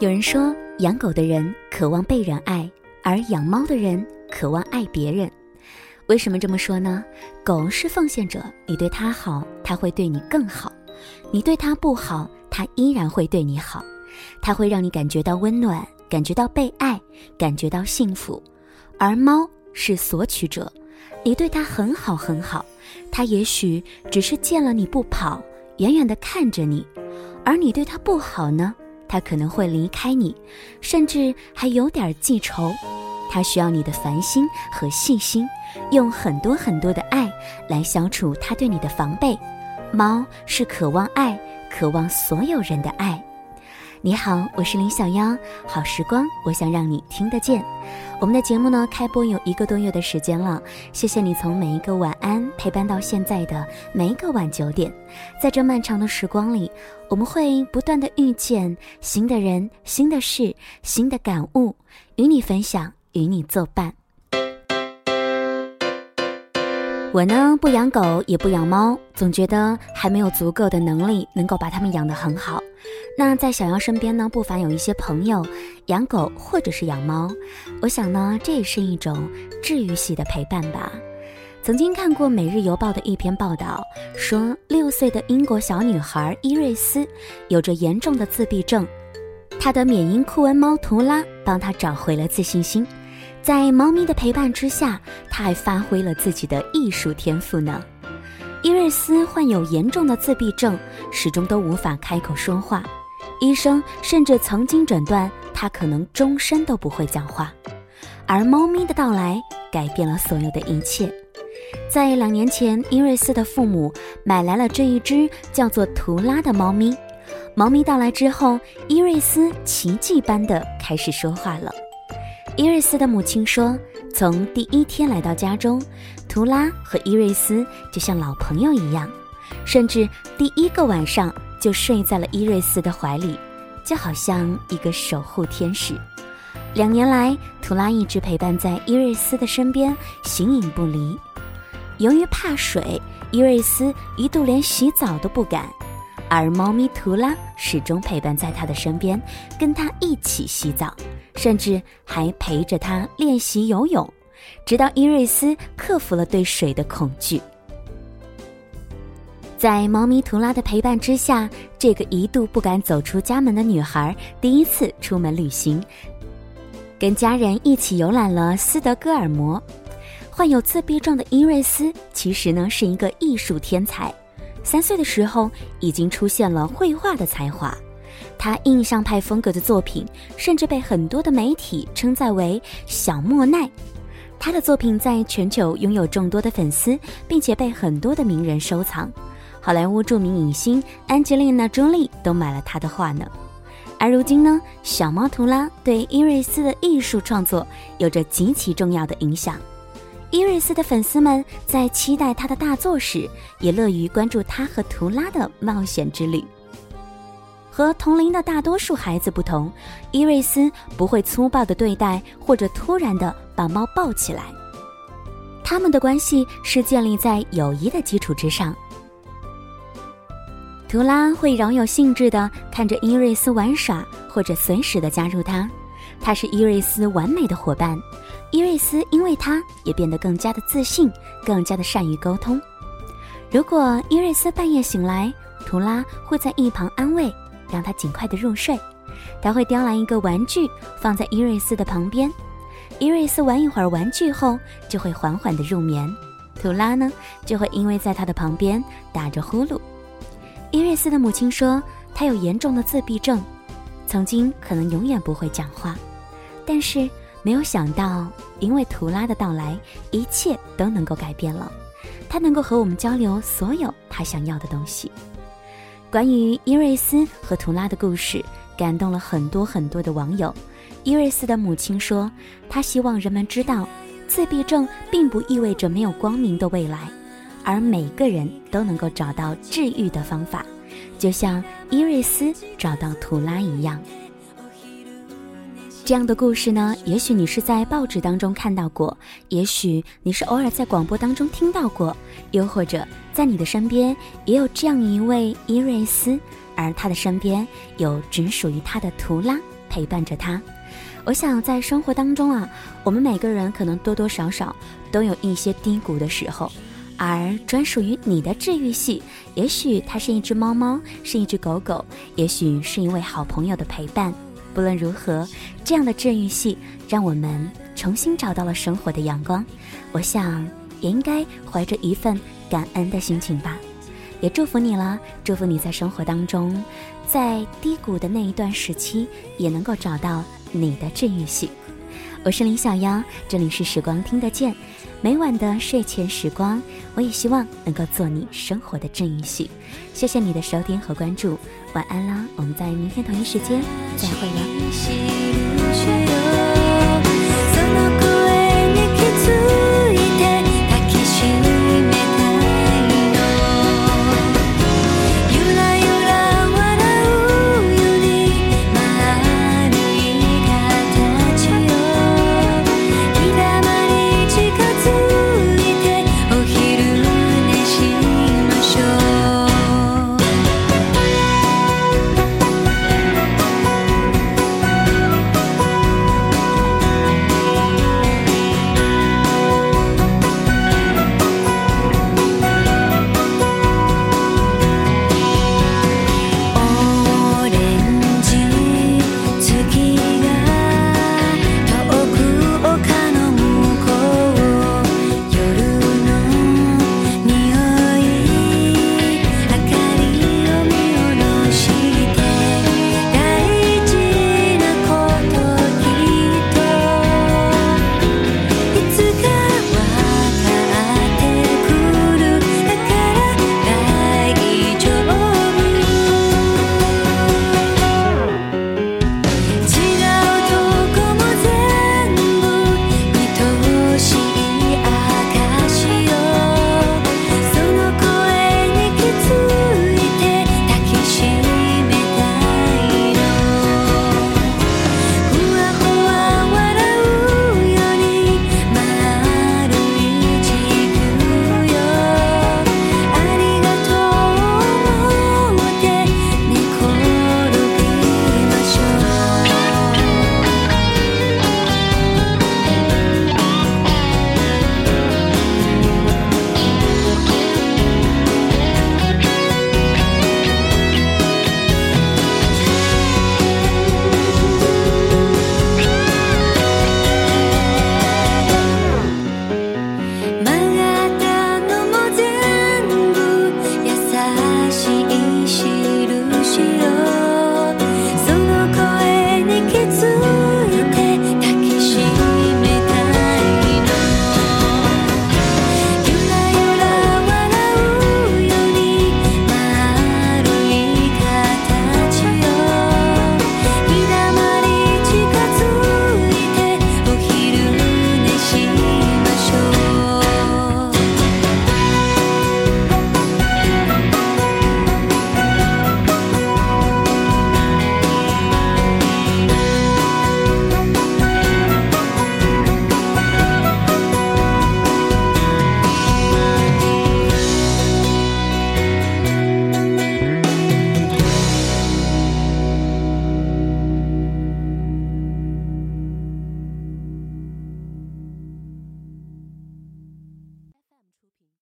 有人说，养狗的人渴望被人爱，而养猫的人渴望爱别人。为什么这么说呢？狗是奉献者，你对它好，它会对你更好；你对它不好，它依然会对你好。它会让你感觉到温暖，感觉到被爱，感觉到幸福。而猫是索取者，你对它很好很好，它也许只是见了你不跑，远远地看着你；而你对它不好呢？他可能会离开你，甚至还有点记仇。他需要你的烦心和细心，用很多很多的爱来消除他对你的防备。猫是渴望爱，渴望所有人的爱。你好，我是林小妖，好时光，我想让你听得见。我们的节目呢，开播有一个多月的时间了，谢谢你从每一个晚安陪伴到现在的每一个晚九点，在这漫长的时光里，我们会不断的遇见新的人、新的事、新的感悟，与你分享，与你作伴。我呢不养狗也不养猫，总觉得还没有足够的能力能够把它们养得很好。那在小妖身边呢，不乏有一些朋友养狗或者是养猫，我想呢这也是一种治愈系的陪伴吧。曾经看过《每日邮报》的一篇报道，说六岁的英国小女孩伊瑞斯有着严重的自闭症，她的缅因库恩猫图拉帮她找回了自信心。在猫咪的陪伴之下，他还发挥了自己的艺术天赋呢。伊瑞斯患有严重的自闭症，始终都无法开口说话，医生甚至曾经诊断他可能终身都不会讲话。而猫咪的到来改变了所有的一切。在两年前，伊瑞斯的父母买来了这一只叫做图拉的猫咪。猫咪到来之后，伊瑞斯奇迹般的开始说话了。伊瑞斯的母亲说：“从第一天来到家中，图拉和伊瑞斯就像老朋友一样，甚至第一个晚上就睡在了伊瑞斯的怀里，就好像一个守护天使。两年来，图拉一直陪伴在伊瑞斯的身边，形影不离。由于怕水，伊瑞斯一度连洗澡都不敢，而猫咪图拉始终陪伴在他的身边，跟他一起洗澡。”甚至还陪着他练习游泳，直到伊瑞斯克服了对水的恐惧。在猫咪图拉的陪伴之下，这个一度不敢走出家门的女孩第一次出门旅行，跟家人一起游览了斯德哥尔摩。患有自闭症的伊瑞斯其实呢是一个艺术天才，三岁的时候已经出现了绘画的才华。他印象派风格的作品，甚至被很多的媒体称赞为“小莫奈”。他的作品在全球拥有众多的粉丝，并且被很多的名人收藏。好莱坞著名影星安吉丽娜·朱莉都买了他的画呢。而如今呢，小猫图拉对伊瑞斯的艺术创作有着极其重要的影响。伊瑞斯的粉丝们在期待他的大作时，也乐于关注他和图拉的冒险之旅。和同龄的大多数孩子不同，伊瑞斯不会粗暴的对待或者突然的把猫抱起来。他们的关系是建立在友谊的基础之上。图拉会饶有兴致的看着伊瑞斯玩耍，或者随时的加入他。他是伊瑞斯完美的伙伴。伊瑞斯因为他也变得更加的自信，更加的善于沟通。如果伊瑞斯半夜醒来，图拉会在一旁安慰。让他尽快的入睡，他会叼来一个玩具放在伊瑞斯的旁边，伊瑞斯玩一会儿玩具后就会缓缓的入眠，图拉呢就会因为在他的旁边打着呼噜。伊瑞斯的母亲说，他有严重的自闭症，曾经可能永远不会讲话，但是没有想到，因为图拉的到来，一切都能够改变了，他能够和我们交流所有他想要的东西。关于伊瑞斯和图拉的故事，感动了很多很多的网友。伊瑞斯的母亲说：“她希望人们知道，自闭症并不意味着没有光明的未来，而每个人都能够找到治愈的方法，就像伊瑞斯找到图拉一样。”这样的故事呢，也许你是在报纸当中看到过，也许你是偶尔在广播当中听到过，又或者在你的身边也有这样一位伊瑞斯，而他的身边有只属于他的图拉陪伴着他。我想在生活当中啊，我们每个人可能多多少少都有一些低谷的时候，而专属于你的治愈系，也许它是一只猫猫，是一只狗狗，也许是一位好朋友的陪伴。不论如何，这样的治愈系让我们重新找到了生活的阳光。我想也应该怀着一份感恩的心情吧。也祝福你了，祝福你在生活当中，在低谷的那一段时期，也能够找到你的治愈系。我是林小妖，这里是时光听得见，每晚的睡前时光，我也希望能够做你生活的治愈系。谢谢你的收听和关注，晚安啦！我们在明天同一时间再会了。